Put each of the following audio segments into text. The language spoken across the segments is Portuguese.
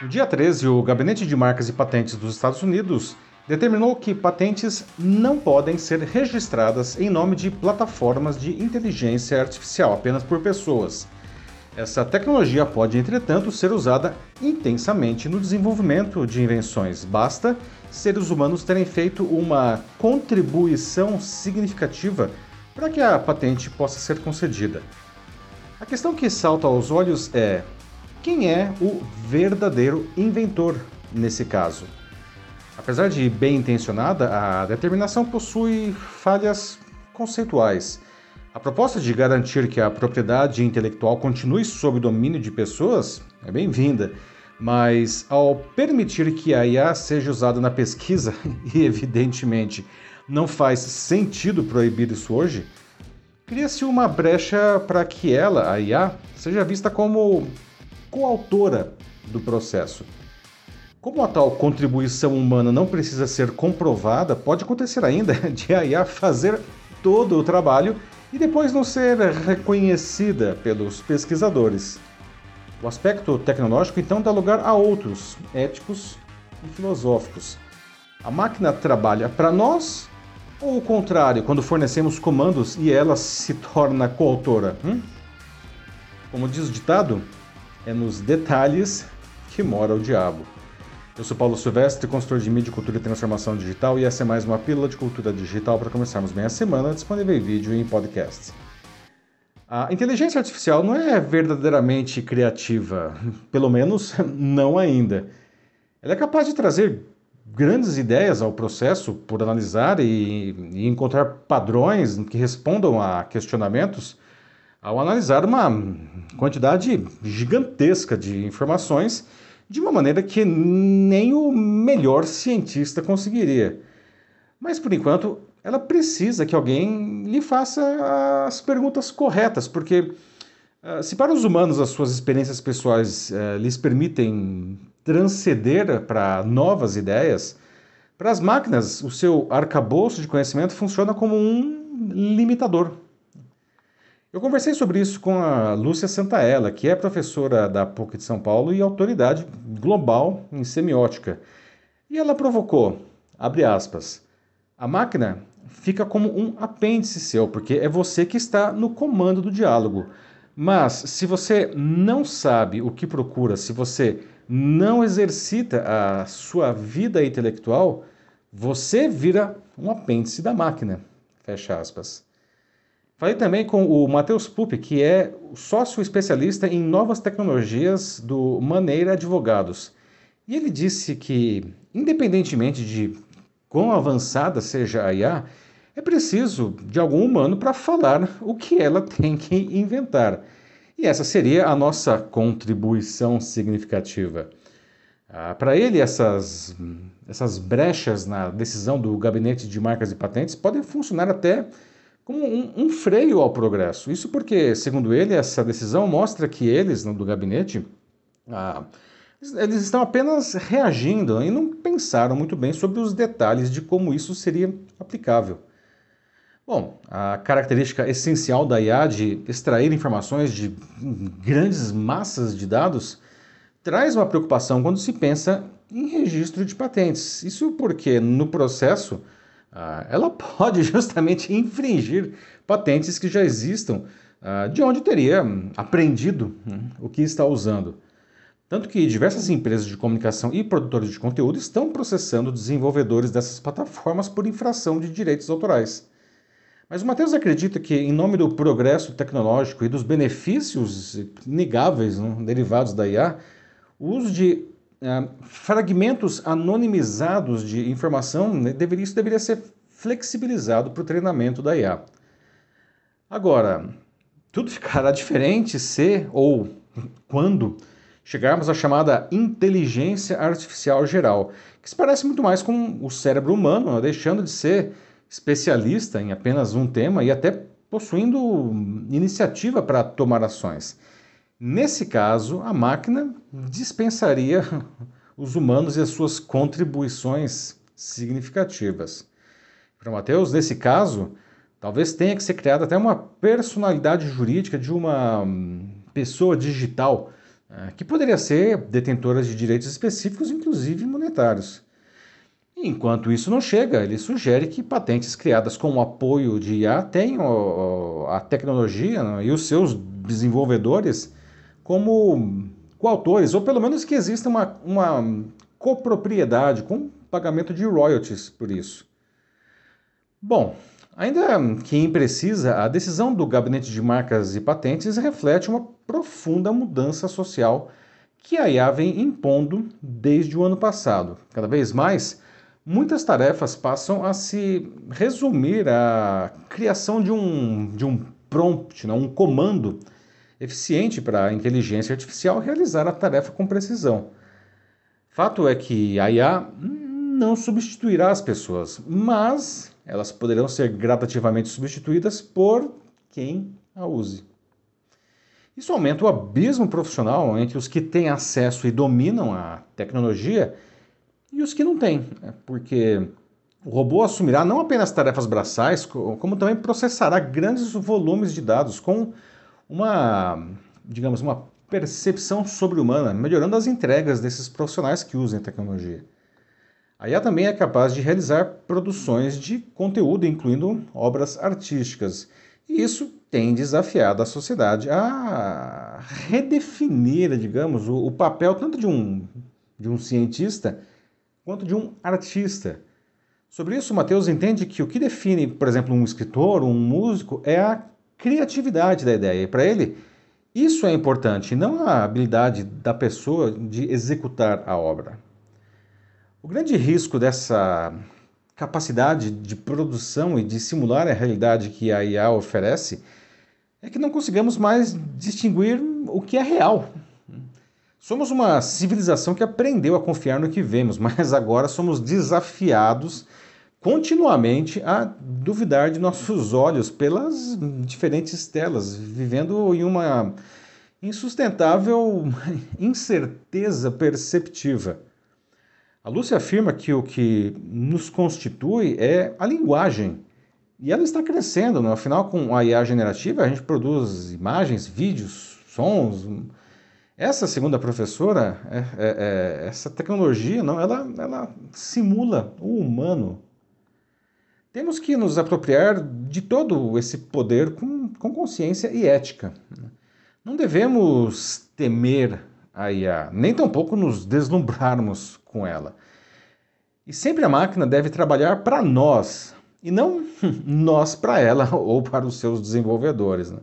No dia 13, o Gabinete de Marcas e Patentes dos Estados Unidos determinou que patentes não podem ser registradas em nome de plataformas de inteligência artificial apenas por pessoas. Essa tecnologia pode, entretanto, ser usada intensamente no desenvolvimento de invenções. Basta seres humanos terem feito uma contribuição significativa para que a patente possa ser concedida. A questão que salta aos olhos é: quem é o verdadeiro inventor nesse caso? Apesar de bem intencionada, a determinação possui falhas conceituais. A proposta de garantir que a propriedade intelectual continue sob domínio de pessoas é bem-vinda, mas ao permitir que a IA seja usada na pesquisa, e evidentemente não faz sentido proibir isso hoje, cria-se uma brecha para que ela, a IA, seja vista como coautora do processo. Como a tal contribuição humana não precisa ser comprovada, pode acontecer ainda de a IA fazer todo o trabalho e depois não ser reconhecida pelos pesquisadores. O aspecto tecnológico então dá lugar a outros, éticos e filosóficos. A máquina trabalha para nós ou o contrário, quando fornecemos comandos e ela se torna coautora? Hum? Como diz o ditado, é nos detalhes que mora o diabo. Eu sou Paulo Silvestre, consultor de mídia, cultura e transformação digital, e essa é mais uma pílula de cultura digital para começarmos bem a semana, disponível em vídeo e em podcast. A inteligência artificial não é verdadeiramente criativa, pelo menos não ainda. Ela é capaz de trazer grandes ideias ao processo por analisar e, e encontrar padrões que respondam a questionamentos ao analisar uma quantidade gigantesca de informações de uma maneira que nem o melhor cientista conseguiria. Mas por enquanto, ela precisa que alguém lhe faça as perguntas corretas, porque ah, se para os humanos as suas experiências pessoais uh, lhes permitem transcender para novas ideias, para as máquinas o seu arcabouço de conhecimento funciona como um limitador. Eu conversei sobre isso com a Lúcia Santaella, que é professora da PUC de São Paulo e autoridade global em semiótica. E ela provocou, abre aspas, a máquina fica como um apêndice seu, porque é você que está no comando do diálogo. Mas se você não sabe o que procura, se você não exercita a sua vida intelectual, você vira um apêndice da máquina. Fecha aspas. Falei também com o Matheus Pupi, que é sócio especialista em novas tecnologias do Maneira Advogados. E ele disse que, independentemente de quão avançada seja a IA, é preciso de algum humano para falar o que ela tem que inventar. E essa seria a nossa contribuição significativa. Ah, para ele, essas, essas brechas na decisão do gabinete de marcas e patentes podem funcionar até como um, um, freio ao progresso. Isso porque, segundo ele, essa decisão mostra que eles, do gabinete, ah, eles estão apenas reagindo e não pensaram muito bem sobre os detalhes de como isso seria aplicável. Bom, a característica essencial da IA de extrair informações de grandes massas de dados traz uma preocupação quando se pensa em registro de patentes. Isso porque, no processo, ah, ela pode justamente infringir patentes que já existam, ah, de onde teria aprendido hum, o que está usando. Tanto que diversas empresas de comunicação e produtores de conteúdo estão processando desenvolvedores dessas plataformas por infração de direitos autorais. Mas o Matheus acredita que, em nome do progresso tecnológico e dos benefícios negáveis né, derivados da IA, o uso de fragmentos anonimizados de informação, né, deveria, isso deveria ser flexibilizado para o treinamento da IA. Agora, tudo ficará diferente se ou quando chegarmos à chamada inteligência artificial geral, que se parece muito mais com o cérebro humano, né, deixando de ser especialista em apenas um tema e até possuindo iniciativa para tomar ações. Nesse caso, a máquina dispensaria os humanos e as suas contribuições significativas. Para Mateus, nesse caso, talvez tenha que ser criada até uma personalidade jurídica de uma hum, pessoa digital eh, que poderia ser detentora de direitos específicos, inclusive monetários. Enquanto isso não chega, ele sugere que patentes criadas com o apoio de IA tenham a tecnologia né, e os seus desenvolvedores como coautores, ou pelo menos que exista uma, uma copropriedade com pagamento de royalties por isso. Bom, ainda que imprecisa, a decisão do Gabinete de Marcas e Patentes reflete uma profunda mudança social que a IA vem impondo desde o ano passado. Cada vez mais, muitas tarefas passam a se resumir à criação de um, de um prompt, não, um comando eficiente para a inteligência artificial realizar a tarefa com precisão. Fato é que a IA não substituirá as pessoas, mas elas poderão ser gradativamente substituídas por quem a use. Isso aumenta o abismo profissional entre os que têm acesso e dominam a tecnologia e os que não têm, né? porque o robô assumirá não apenas tarefas braçais, como também processará grandes volumes de dados com uma, digamos, uma percepção sobre-humana, melhorando as entregas desses profissionais que usam a tecnologia. A IA também é capaz de realizar produções de conteúdo, incluindo obras artísticas. E isso tem desafiado a sociedade a redefinir, digamos, o, o papel tanto de um, de um cientista quanto de um artista. Sobre isso, Mateus entende que o que define, por exemplo, um escritor, um músico, é a criatividade da ideia. E para ele, isso é importante, não a habilidade da pessoa de executar a obra. O grande risco dessa capacidade de produção e de simular a realidade que a IA oferece é que não consigamos mais distinguir o que é real Somos uma civilização que aprendeu a confiar no que vemos, mas agora somos desafiados continuamente a duvidar de nossos olhos pelas diferentes telas, vivendo em uma insustentável incerteza perceptiva. A Lúcia afirma que o que nos constitui é a linguagem. E ela está crescendo, né? afinal, com a IA generativa, a gente produz imagens, vídeos, sons, essa segunda professora, é, é, é, essa tecnologia, não, ela, ela simula o humano. Temos que nos apropriar de todo esse poder com, com consciência e ética. Não devemos temer a IA, nem tampouco nos deslumbrarmos com ela. E sempre a máquina deve trabalhar para nós, e não nós para ela ou para os seus desenvolvedores. Né?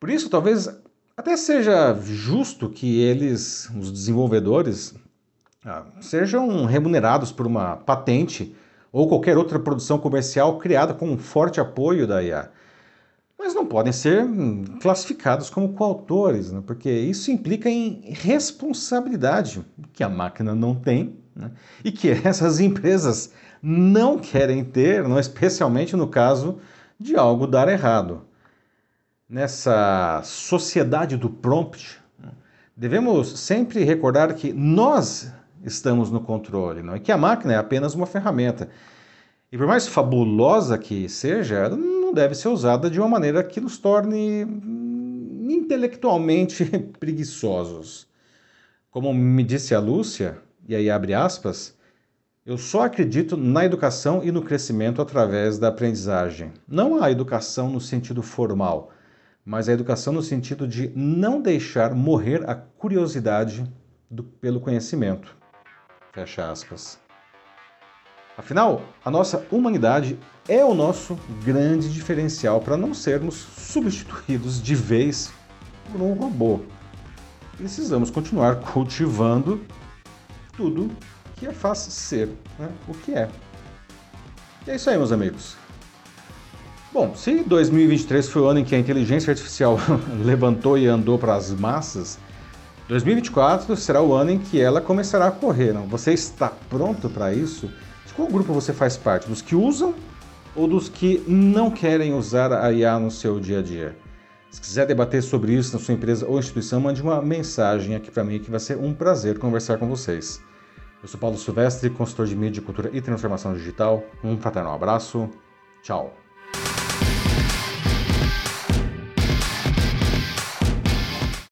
Por isso, talvez até seja justo que eles, os desenvolvedores, ah, sejam remunerados por uma patente ou qualquer outra produção comercial criada com um forte apoio da IA. Mas não podem ser hum, classificados como coautores, né? porque isso implica em responsabilidade que a máquina não tem né? e que essas empresas não querem ter, não especialmente no caso de algo dar errado nessa sociedade do prompt, devemos sempre recordar que nós estamos no controle, não é que a máquina é apenas uma ferramenta. E por mais fabulosa que seja, ela não deve ser usada de uma maneira que nos torne intelectualmente preguiçosos. Como me disse a Lúcia, e aí abre aspas, eu só acredito na educação e no crescimento através da aprendizagem, não a educação no sentido formal, mas a educação no sentido de não deixar morrer a curiosidade do, pelo conhecimento. Fecha aspas. Afinal, a nossa humanidade é o nosso grande diferencial para não sermos substituídos de vez por um robô. Precisamos continuar cultivando tudo que é faz ser né, o que é. E é isso aí, meus amigos. Bom, se 2023 foi o ano em que a inteligência artificial levantou e andou para as massas, 2024 será o ano em que ela começará a correr. Não? Você está pronto para isso? De qual grupo você faz parte? Dos que usam ou dos que não querem usar a IA no seu dia a dia? Se quiser debater sobre isso na sua empresa ou instituição, mande uma mensagem aqui para mim que vai ser um prazer conversar com vocês. Eu sou Paulo Silvestre, consultor de mídia, cultura e transformação digital. Um fraternal abraço. Tchau.